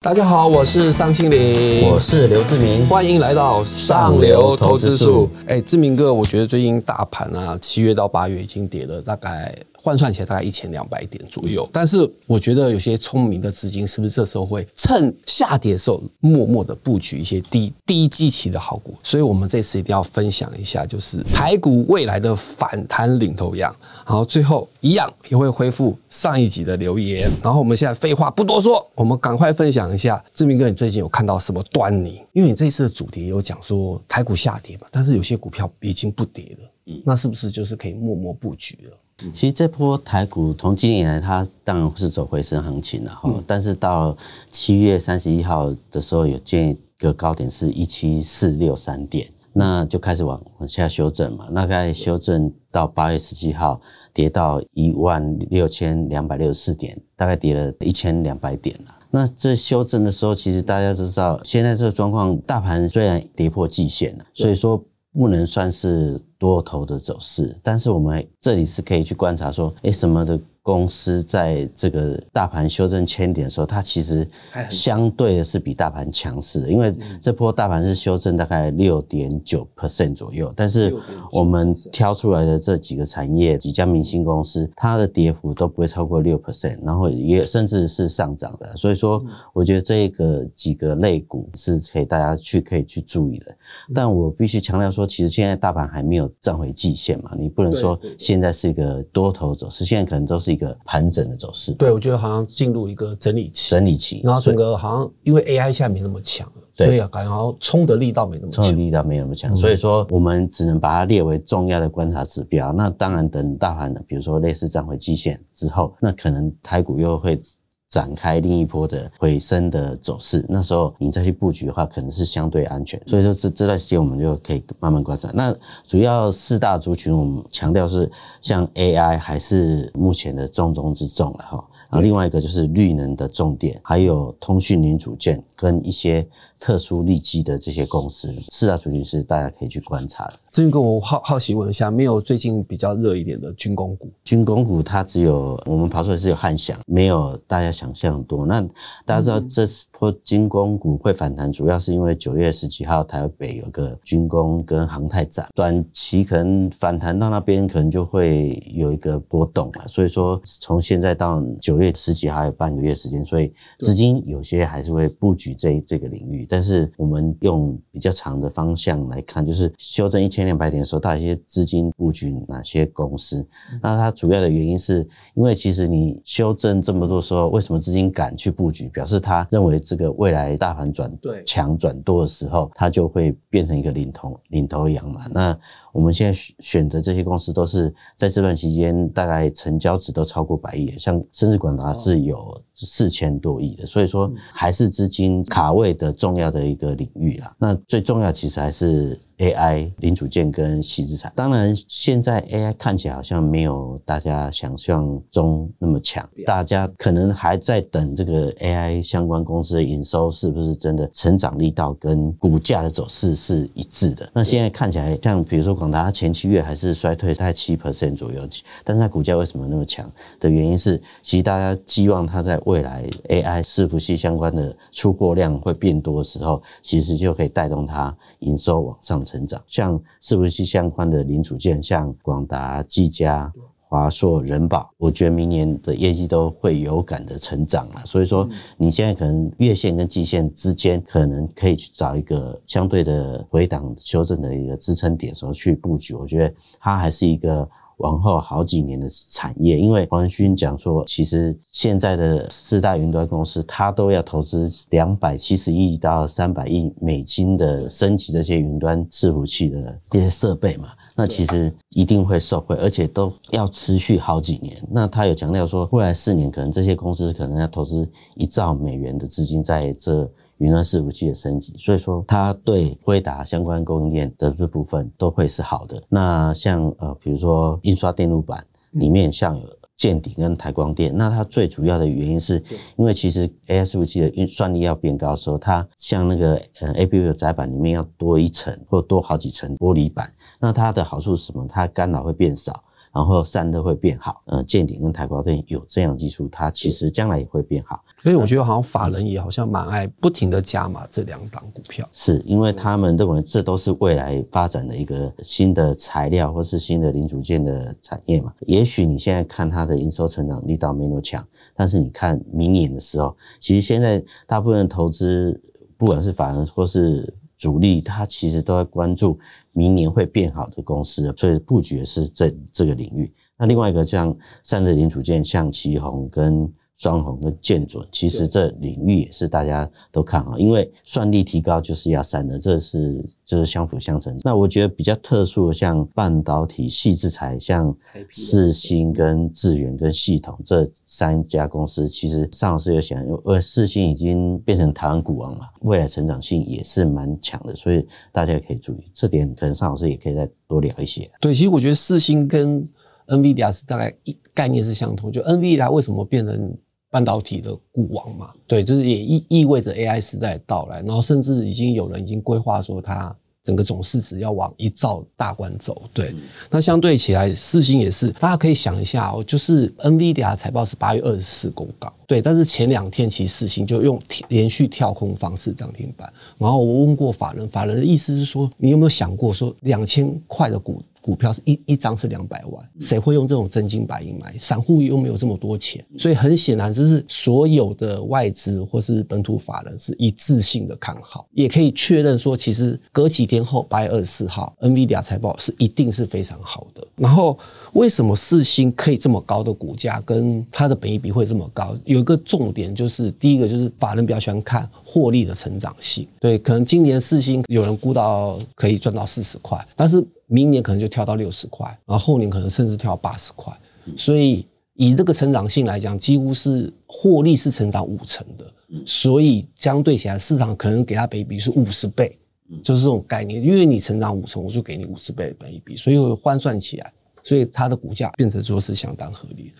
大家好，我是尚清林，我是刘志明，欢迎来到上流投资术。哎，志明哥，我觉得最近大盘啊，七月到八月已经跌了大概。换算起来大概一千两百点左右，但是我觉得有些聪明的资金是不是这时候会趁下跌的时候默默的布局一些低低基期的好股？所以我们这次一定要分享一下，就是台股未来的反弹领头羊。好，最后一样也会恢复上一集的留言。然后我们现在废话不多说，我们赶快分享一下志明哥，你最近有看到什么端倪？因为你这次的主题有讲说台股下跌嘛，但是有些股票已经不跌了，嗯，那是不是就是可以默默布局了？其实这波台股从今年以来，它当然是走回升行情了哈。但是到七月三十一号的时候，有见一个高点是一七四六三点，那就开始往往下修正嘛。大概修正到八月十七号，跌到一万六千两百六十四点，大概跌了一千两百点了。那这修正的时候，其实大家都知道，现在这个状况，大盘虽然跌破季线了，所以说不能算是。多头的走势，但是我们这里是可以去观察说，哎，什么的。公司在这个大盘修正千点的时候，它其实相对的是比大盘强势的，因为这波大盘是修正大概六点九 percent 左右，但是我们挑出来的这几个产业、几家明星公司，它的跌幅都不会超过六 percent，然后也甚至是上涨的。所以说，我觉得这个几个类股是可以大家去可以去注意的。但我必须强调说，其实现在大盘还没有站回季线嘛，你不能说现在是一个多头走势，现在可能都是。一个盘整的走势，对我觉得好像进入一个整理期，整理期，然后整个好像因为 AI 现在没那么强了，所以啊，感觉好像冲的力道没那么，冲的力道没那么强，所以说我们只能把它列为重要的观察指标。那当然，等大盘的，比如说类似站回基线之后，那可能台股又会。展开另一波的回升的走势，那时候你再去布局的话，可能是相对安全。所以说这这段时间我们就可以慢慢观察。那主要四大族群，我们强调是像 AI 还是目前的重中之重了哈。然后另外一个就是绿能的重点，还有通讯零组件跟一些特殊利基的这些公司，四大族群是大家可以去观察的。至于跟我好好奇问一下，没有最近比较热一点的军工股？军工股它只有我们跑出来是有汉翔，没有大家想象多。那大家知道这波军工股会反弹，主要是因为九月十几号台北有个军工跟航太展，短期可能反弹到那边可能就会有一个波动了。所以说从现在到九月十几号还有半个月时间，所以资金有些还是会布局这这个领域。但是我们用比较长的方向来看，就是修正一千。两百点的时候，到一些资金布局哪些公司？那它主要的原因是因为其实你修正这么多时候，为什么资金敢去布局？表示他认为这个未来大盘转强转多的时候，它就会变成一个领头领头羊嘛。那我们现在选择这些公司，都是在这段期间大概成交值都超过百亿，像深圳广达是有四千多亿的，所以说还是资金卡位的重要的一个领域啊。那最重要其实还是。AI 零组件跟细资产，当然现在 AI 看起来好像没有大家想象中那么强，大家可能还在等这个 AI 相关公司的营收是不是真的成长力道跟股价的走势是一致的。那现在看起来像比如说广达，它前七月还是衰退大概七 percent 左右，但是它股价为什么那么强的原因是，其实大家寄望它在未来 AI 伺服器相关的出货量会变多的时候，其实就可以带动它营收往上。成长，像是不是相关的零组件，像广达、技嘉、华硕、人保，我觉得明年的业绩都会有感的成长了。所以说，你现在可能月线跟季线之间，可能可以去找一个相对的回档修正的一个支撑点，时候去布局。我觉得它还是一个。往后好几年的产业，因为黄仁勋讲说，其实现在的四大云端公司，它都要投资两百七十亿到三百亿美金的升级这些云端伺服器的这些设备嘛，那其实一定会受惠，而且都要持续好几年。那他有强调说，未来四年可能这些公司可能要投资一兆美元的资金在这。云端伺服器的升级，所以说它对辉达相关供应链的这部分都会是好的。那像呃，比如说印刷电路板里面像有建鼎跟台光电，那它最主要的原因是因为其实 AI 伺服器的运算力要变高的时候，它像那个呃 A P U 的载板里面要多一层或多好几层玻璃板，那它的好处是什么？它干扰会变少。然然后散热会变好。呃，建鼎跟台宝电有这样技术，它其实将来也会变好。所以我觉得好像法人也好像蛮爱不停的加码这两档股票，是因为他们认为这都是未来发展的一个新的材料或是新的零组件的产业嘛。也许你现在看它的营收成长力道没那么强，但是你看明年的时候，其实现在大部分投资，不管是法人或是主力，他其实都在关注明年会变好的公司，所以布局的是这这个领域。那另外一个像散热零组件，像旗宏跟。双红跟建准，其实这领域也是大家都看好，因为算力提高就是要散的，这是就是相辅相成。那我觉得比较特殊的，像半导体、细制材，像四星跟智源跟系统这三家公司，其实尚老师有想，因为四星已经变成台湾股王了，未来成长性也是蛮强的，所以大家也可以注意这点，可能尚老师也可以再多聊一些。对，其实我觉得四星跟 NVIDIA 是大概一概念是相同，就 NVIDIA 为什么变成？半导体的股王嘛，对，就是也意意味着 AI 时代的到来，然后甚至已经有人已经规划说，它整个总市值要往一兆大关走。对，那相对起来，四星也是，大家可以想一下哦，就是 NVIDIA 财报是八月二十四公告，对，但是前两天其实四星就用连续跳空方式涨停板，然后我问过法人，法人的意思是说，你有没有想过说两千块的股？股票是一一张是两百万，谁会用这种真金白银买？散户又没有这么多钱，所以很显然就是所有的外资或是本土法人是一致性的看好，也可以确认说，其实隔几天后八月二十四号，NVIDIA 财报是一定是非常好的。然后为什么四星可以这么高的股价，跟它的本益比会这么高？有一个重点就是，第一个就是法人比较喜欢看获利的成长性，对，可能今年四星有人估到可以赚到四十块，但是。明年可能就跳到六十块，然后后年可能甚至跳到八十块，所以以这个成长性来讲，几乎是获利是成长五成的，所以相对起来市场可能给它倍比是五十倍，就是这种概念，因为你成长五成，我就给你五十倍的倍比，所以换算起来，所以它的股价变成说是相当合理，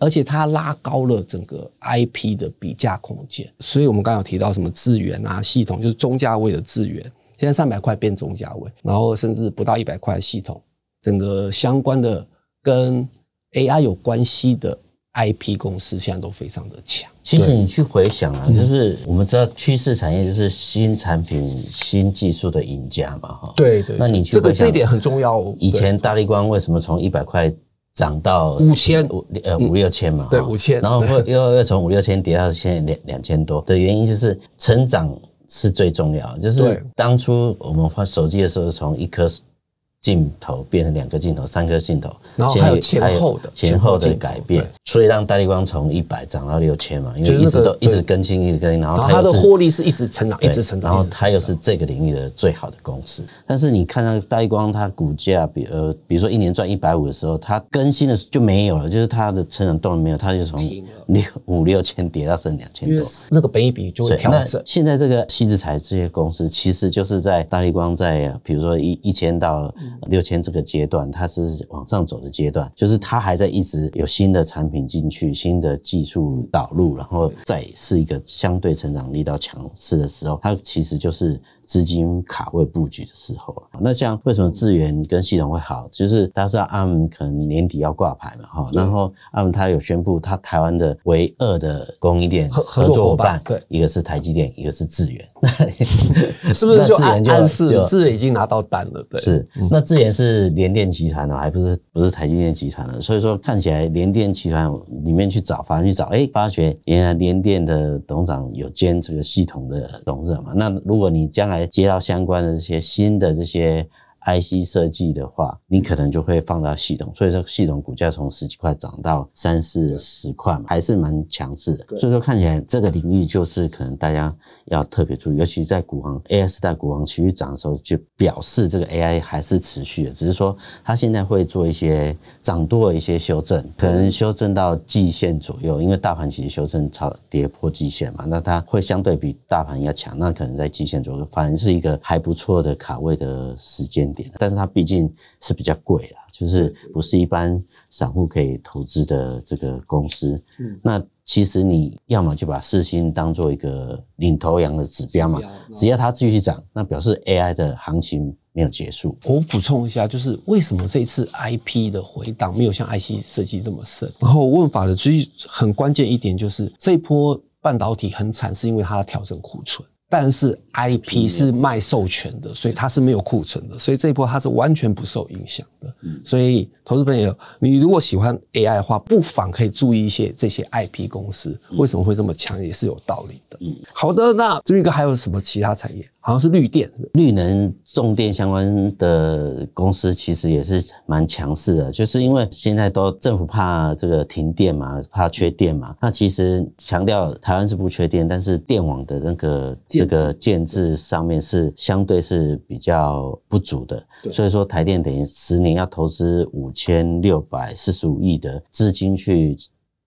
而且它拉高了整个 IP 的比价空间，所以我们刚刚有提到什么资源啊，系统就是中价位的资源。现在三百块变中价位，然后甚至不到一百块的系统，整个相关的跟 AI 有关系的 IP 公司现在都非常的强。其实你去回想啊，就是我们知道趋势产业就是新产品、新技术的赢家嘛，哈。对对。那你这个这一点很重要。以前大力光为什么从一百块涨到五千五呃五六千嘛？对，五千。然后又又从五六千跌到现在两两千多的原因就是成长。是最重要，就是当初我们换手机的时候，从一颗。镜头变成两个镜头、三颗镜头，然后还有前后的前后的改变，所以让大力光从一百涨到六千嘛，因为一直都一直更新，一直更新，然后它的获利是一直成长，一直成长，然后它又是这个领域的最好的公司。但是你看到大力光，它股价比呃，比如说一年赚一百五的时候，它更新的就没有了，就是它的成长动力没有，它就从六五六千跌到剩两千多，那个本一比就会调整。现在这个西子材这些公司，其实就是在大力光在比如说一一千到。六千这个阶段，它是往上走的阶段，就是它还在一直有新的产品进去，新的技术导入，然后再是一个相对成长力到强势的时候，它其实就是。资金卡位布局的时候那像为什么智源跟系统会好？就是大家知道阿姆可能年底要挂牌嘛，哈，然后阿姆他有宣布，他台湾的唯二的供应链合作伙伴，对，一个是台积电，一个是智源，是不是就暗示智源已经拿到单了？对，是。那智源是联电集团的，还不是不是台积电集团的，所以说看起来联电集团里面去找，反正去找，哎，发觉原来联电的董事长有兼这个系统的董事长嘛。那如果你将来来接到相关的这些新的这些。IC 设计的话，你可能就会放到系统，所以说系统股价从十几块涨到三四十块嘛，还是蛮强势的。所以说看起来这个领域就是可能大家要特别注意，尤其在股王 AI 代股王持续涨的时候，就表示这个 AI 还是持续的，只是说它现在会做一些涨多的一些修正，可能修正到季线左右，因为大盘其实修正超跌破季线嘛，那它会相对比大盘要强，那可能在季线左右，反正是一个还不错的卡位的时间。但是它毕竟是比较贵啦，就是不是一般散户可以投资的这个公司。嗯，那其实你要么就把四星当做一个领头羊的指标嘛，只要它继续涨，那表示 AI 的行情没有结束。我补充一下，就是为什么这一次 IP 的回档没有像 IC 设计这么深？然后问法的最很关键一点就是这一波半导体很惨，是因为它调整库存。但是 IP 是卖授权的，所以它是没有库存的，所以这一波它是完全不受影响的。所以投资朋友，你如果喜欢 AI 的话，不妨可以注意一些这些 IP 公司为什么会这么强，也是有道理的。好的，那这边个还有什么其他产业？好像是绿电、绿能、重电相关的公司，其实也是蛮强势的。就是因为现在都政府怕这个停电嘛，怕缺电嘛。那其实强调台湾是不缺电，但是电网的那个。这个建制上面是相对是比较不足的，所以说台电等于十年要投资五千六百四十五亿的资金去。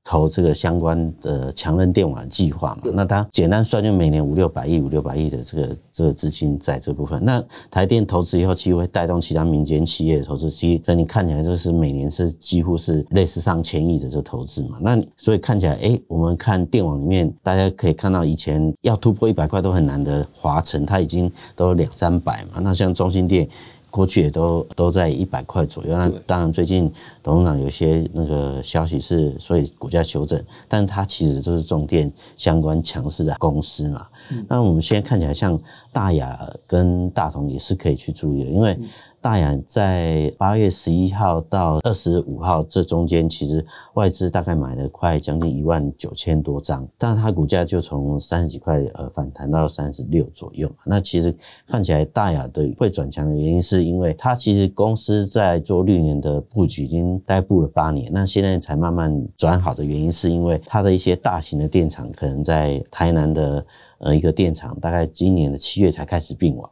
投这个相关的强韧电网计划嘛，那它简单算就每年五六百亿、五六百亿的这个这个资金在这部分。那台电投资以后，其实会带动其他民间企业的投资。其实，所以你看起来就是每年是几乎是类似上千亿的这投资嘛。那所以看起来，哎，我们看电网里面，大家可以看到以前要突破一百块都很难的华晨，它已经都两三百嘛。那像中心电。过去也都都在一百块左右，那当然最近董事长有些那个消息是，所以股价修正，但是它其实就是重电相关强势的公司嘛。那我们现在看起来像大雅跟大同也是可以去注意的，因为。大雅在八月十一号到二十五号这中间，其实外资大概买了快将近一万九千多张，但它股价就从三十几块呃反弹到三十六左右。那其实看起来大雅的会转强的原因，是因为它其实公司在做绿年的布局已经待布了八年，那现在才慢慢转好的原因，是因为它的一些大型的电厂可能在台南的呃一个电厂，大概今年的七月才开始并网。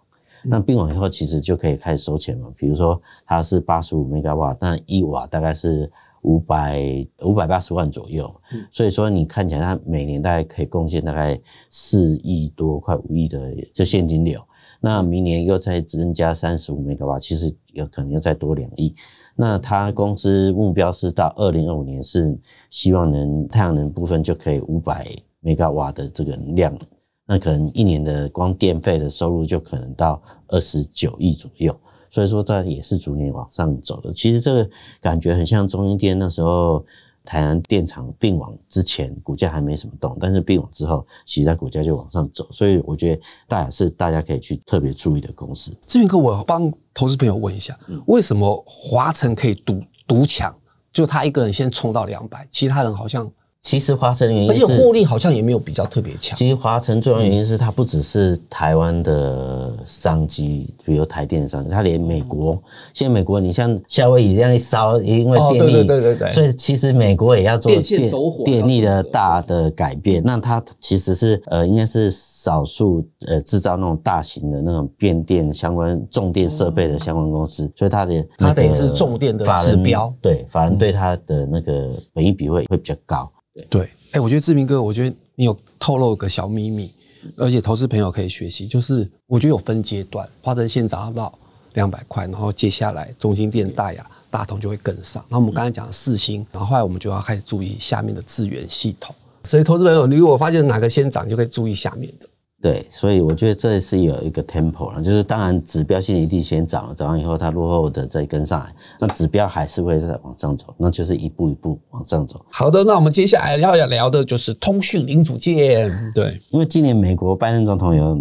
那并网以后，其实就可以开始收钱嘛。比如说，它是八十五 mega 瓦，那一瓦大概是五百五百八十万左右。所以说，你看起来它每年大概可以贡献大概四亿多，快五亿的这现金流。那明年又再增加三十五 mega 瓦，其实有可能要再多两亿。那它公司目标是到二零二五年是希望能太阳能部分就可以五百 mega 瓦的这个量。那可能一年的光电费的收入就可能到二十九亿左右，所以说它也是逐年往上走的。其实这个感觉很像中英电那时候台南电厂并网之前，股价还没什么动，但是并网之后，其实它股价就往上走。所以我觉得大雅是大家可以去特别注意的公司。志明哥，我帮投资朋友问一下，为什么华晨可以独独抢？就他一个人先冲到两百，其他人好像。其实华晨原因，而且获利好像也没有比较特别强。其实华晨重要原因是它不只是台湾的商机，比如台电商，它连美国，现在美国你像夏威夷这样一烧，因为电力，对对对所以其实美国也要做电电力的大的改变。那它其实是呃，应该是少数呃制造那种大型的那种变电相关重电设备的相关公司，所以它的它等于是重电的指标，对，反而对它的那个本益比会会比较高。对，哎，我觉得志明哥，我觉得你有透露个小秘密，而且投资朋友可以学习，就是我觉得有分阶段，花城先涨到两百块，然后接下来中心店、大呀、大同就会跟上。那我们刚才讲四星，然后后来我们就要开始注意下面的资源系统。所以投资朋友，你如果发现哪个先涨，就可以注意下面的。对，所以我觉得这是有一个 tempo 了，就是当然指标性一定先涨了，涨完以后它落后的再跟上来，那指标还是会再往上走，那就是一步一步往上走。好的，那我们接下来要要聊的就是通讯零组件。对，因为今年美国拜登总统有。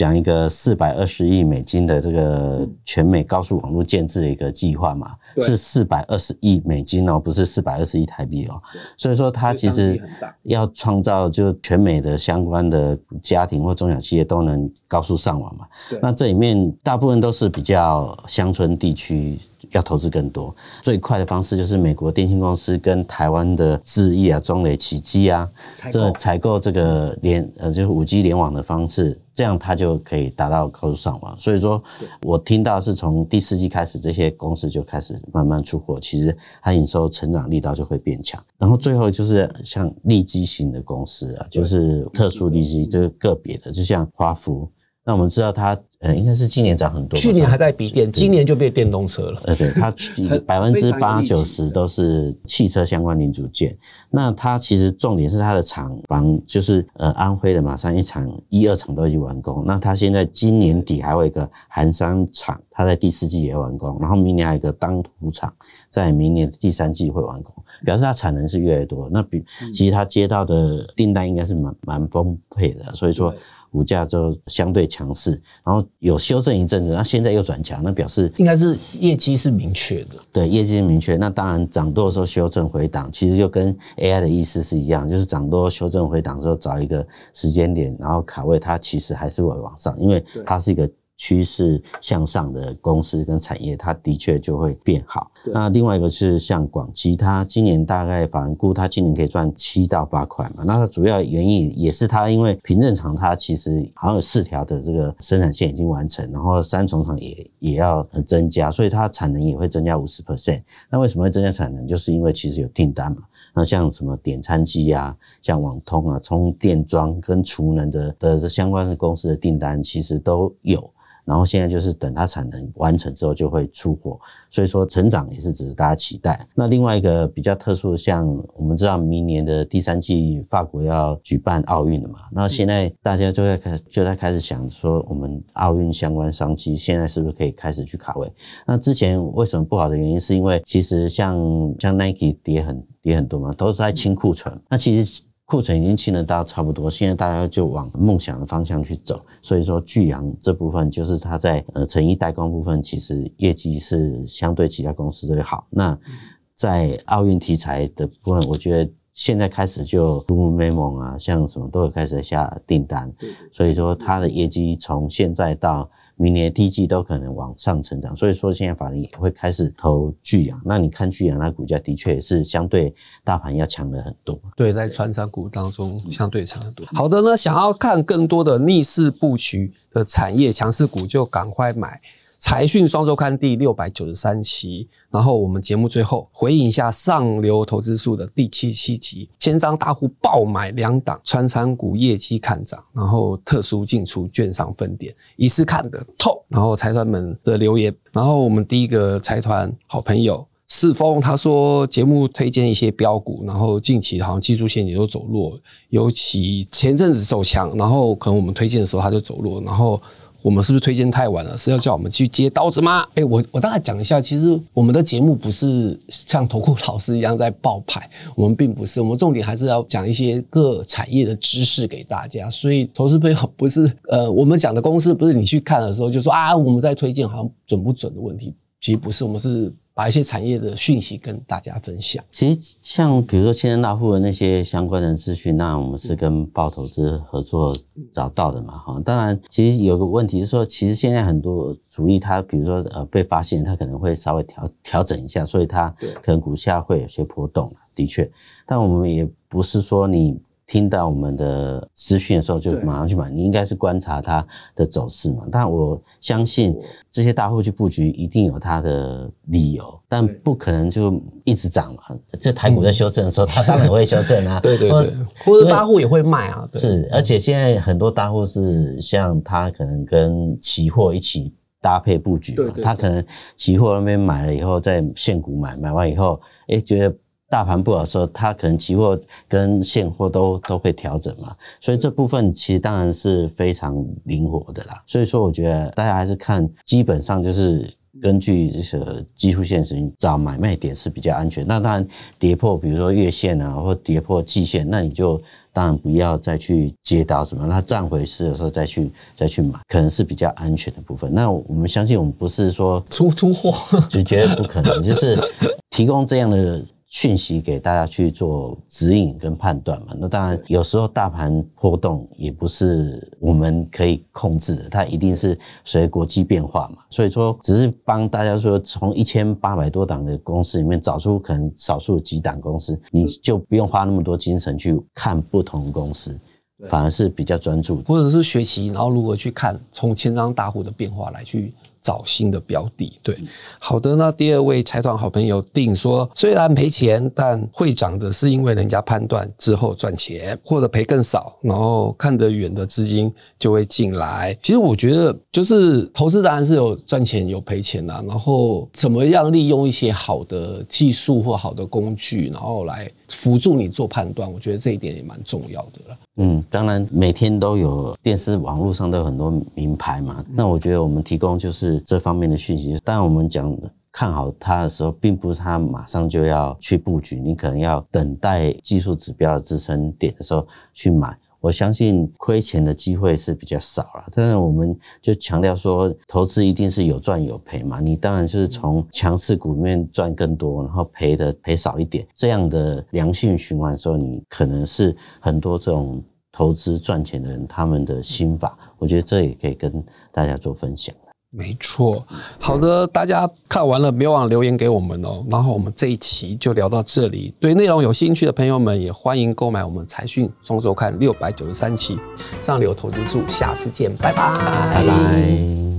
讲一个四百二十亿美金的这个全美高速网络建制的一个计划嘛，是四百二十亿美金哦，不是四百二十亿台币哦。所以说，它其实要创造就全美的相关的家庭或中小企业都能高速上网嘛。那这里面大部分都是比较乡村地区。要投资更多，最快的方式就是美国电信公司跟台湾的智易啊、中磊、奇基啊，这采购这个联呃就是五 G 联网的方式，这样它就可以达到高速上网。所以说，我听到是从第四季开始，这些公司就开始慢慢出货，其实它营收成长力道就会变强。然后最后就是像利基型的公司啊，就是特殊利基，就是个别的，就像华孚。那我们知道它呃，应该是今年涨很多。去年还在比电，今年就变电动车了。呃，对，它 百分之八九十都是汽车相关零组件。那它其实重点是它的厂房，就是呃安徽的马山一厂、一二厂都已经完工。那它现在今年底还有一个寒山厂，它在第四季也完工。然后明年还有一个当涂厂，在明年第三季会完工，表示它产能是越来越多。那比其实它接到的订单应该是蛮蛮丰沛的，所以说。股价就相对强势，然后有修正一阵子，那现在又转强，那表示应该是业绩是明确的。对，业绩是明确。那当然涨多的时候修正回档，其实就跟 AI 的意思是一样，就是涨多修正回档之后找一个时间点，然后卡位，它其实还是会往上，因为它是一个。趋势向上的公司跟产业，它的确就会变好。那另外一个是像广基，它今年大概反估，它今年可以赚七到八块嘛。那它主要原因也是它因为平正厂它其实好像有四条的这个生产线已经完成，然后三重厂也也要增加，所以它产能也会增加五十 percent。那为什么会增加产能？就是因为其实有订单嘛。那像什么点餐机啊，像网通啊，充电桩跟储能的的相关的公司的订单其实都有。然后现在就是等它产能完成之后就会出货，所以说成长也是值得大家期待。那另外一个比较特殊的，像我们知道明年的第三季法国要举办奥运了嘛，那现在大家就在开就在开始想说，我们奥运相关商机现在是不是可以开始去卡位？那之前为什么不好的原因，是因为其实像像 Nike 跌很跌很多嘛，都是在清库存。那其实。库存已经清了，到差不多，现在大家就往梦想的方向去走。所以说，巨阳这部分就是它在呃成衣代工部分，其实业绩是相对其他公司都好。那在奥运题材的部分，我觉得。现在开始就 Memo 啊，像什么都有开始下订单，所以说它的业绩从现在到明年第一季都可能往上成长。所以说现在法人也会开始投巨阳。那你看巨阳，它股价的确是相对大盘要强了很多。对，在传长股当中相对强很多。好的呢，想要看更多的逆势布局的产业强势股，就赶快买。财讯双周刊第六百九十三期，然后我们节目最后回应一下上流投资数的第七七集，千张大户爆买两档穿餐股业绩看涨，然后特殊进出券商分点，一次看得透。然后财团们的留言，然后我们第一个财团好朋友四峰他说节目推荐一些标股，然后近期好像技术线也都走弱，尤其前阵子走强，然后可能我们推荐的时候他就走弱，然后。我们是不是推荐太晚了？是要叫我们去接刀子吗？哎，我我大概讲一下，其实我们的节目不是像投顾老师一样在爆牌，我们并不是，我们重点还是要讲一些各产业的知识给大家。所以投资朋友不是呃，我们讲的公司不是你去看的时候就说啊，我们在推荐好像准不准的问题，其实不是，我们是。把一些产业的讯息跟大家分享。其实像比如说千人大户的那些相关的资讯，那我们是跟报投资合作找到的嘛，哈。当然，其实有个问题是说，其实现在很多主力他，比如说呃被发现，他可能会稍微调调整一下，所以他可能股价会有些波动，的确。但我们也不是说你。听到我们的资讯的时候，就马上去买。你应该是观察它的走势嘛。但我相信这些大户去布局，一定有它的理由，但不可能就一直涨嘛。这台股在修正的时候，它当然会修正啊。对对对，或者大户也会卖啊。是，而且现在很多大户是像他可能跟期货一起搭配布局嘛。他可能期货那边买了以后，在现股买，买完以后，哎，觉得。大盘不好的时候，它可能期货跟现货都都会调整嘛，所以这部分其实当然是非常灵活的啦。所以说，我觉得大家还是看基本上就是根据这个技术线型找买卖点是比较安全。那当然跌破，比如说月线啊，或跌破季线，那你就当然不要再去接到什么，它站回市的时候再去再去买，可能是比较安全的部分。那我们相信，我们不是说出出货，就绝对不可能，就是提供这样的。讯息给大家去做指引跟判断嘛，那当然有时候大盘波动也不是我们可以控制的，它一定是随国际变化嘛。所以说，只是帮大家说，从一千八百多档的公司里面找出可能少数几档公司，你就不用花那么多精神去看不同公司，反而是比较专注，或者是学习，然后如何去看从千张大户的变化来去。找新的标的。对，好的，那第二位财团好朋友定说，虽然赔钱，但会涨的是因为人家判断之后赚钱，或者赔更少，然后看得远的资金就会进来。其实我觉得，就是投资当然是有赚钱有赔钱啦，然后怎么样利用一些好的技术或好的工具，然后来辅助你做判断，我觉得这一点也蛮重要的了。嗯，当然每天都有电视、网络上都有很多名牌嘛。那我觉得我们提供就是这方面的讯息。当然，我们讲看好它的时候，并不是它马上就要去布局，你可能要等待技术指标的支撑点的时候去买。我相信亏钱的机会是比较少了。但是我们就强调说，投资一定是有赚有赔嘛。你当然是从强势股面赚更多，然后赔的赔少一点，这样的良性循环的时候，你可能是很多这种。投资赚钱的人，他们的心法，我觉得这也可以跟大家做分享。没错，好的，大家看完了，别忘了留言给我们哦。然后我们这一期就聊到这里，对内容有兴趣的朋友们，也欢迎购买我们财讯双周刊六百九十三期上流投资术。下次见，拜拜，拜拜。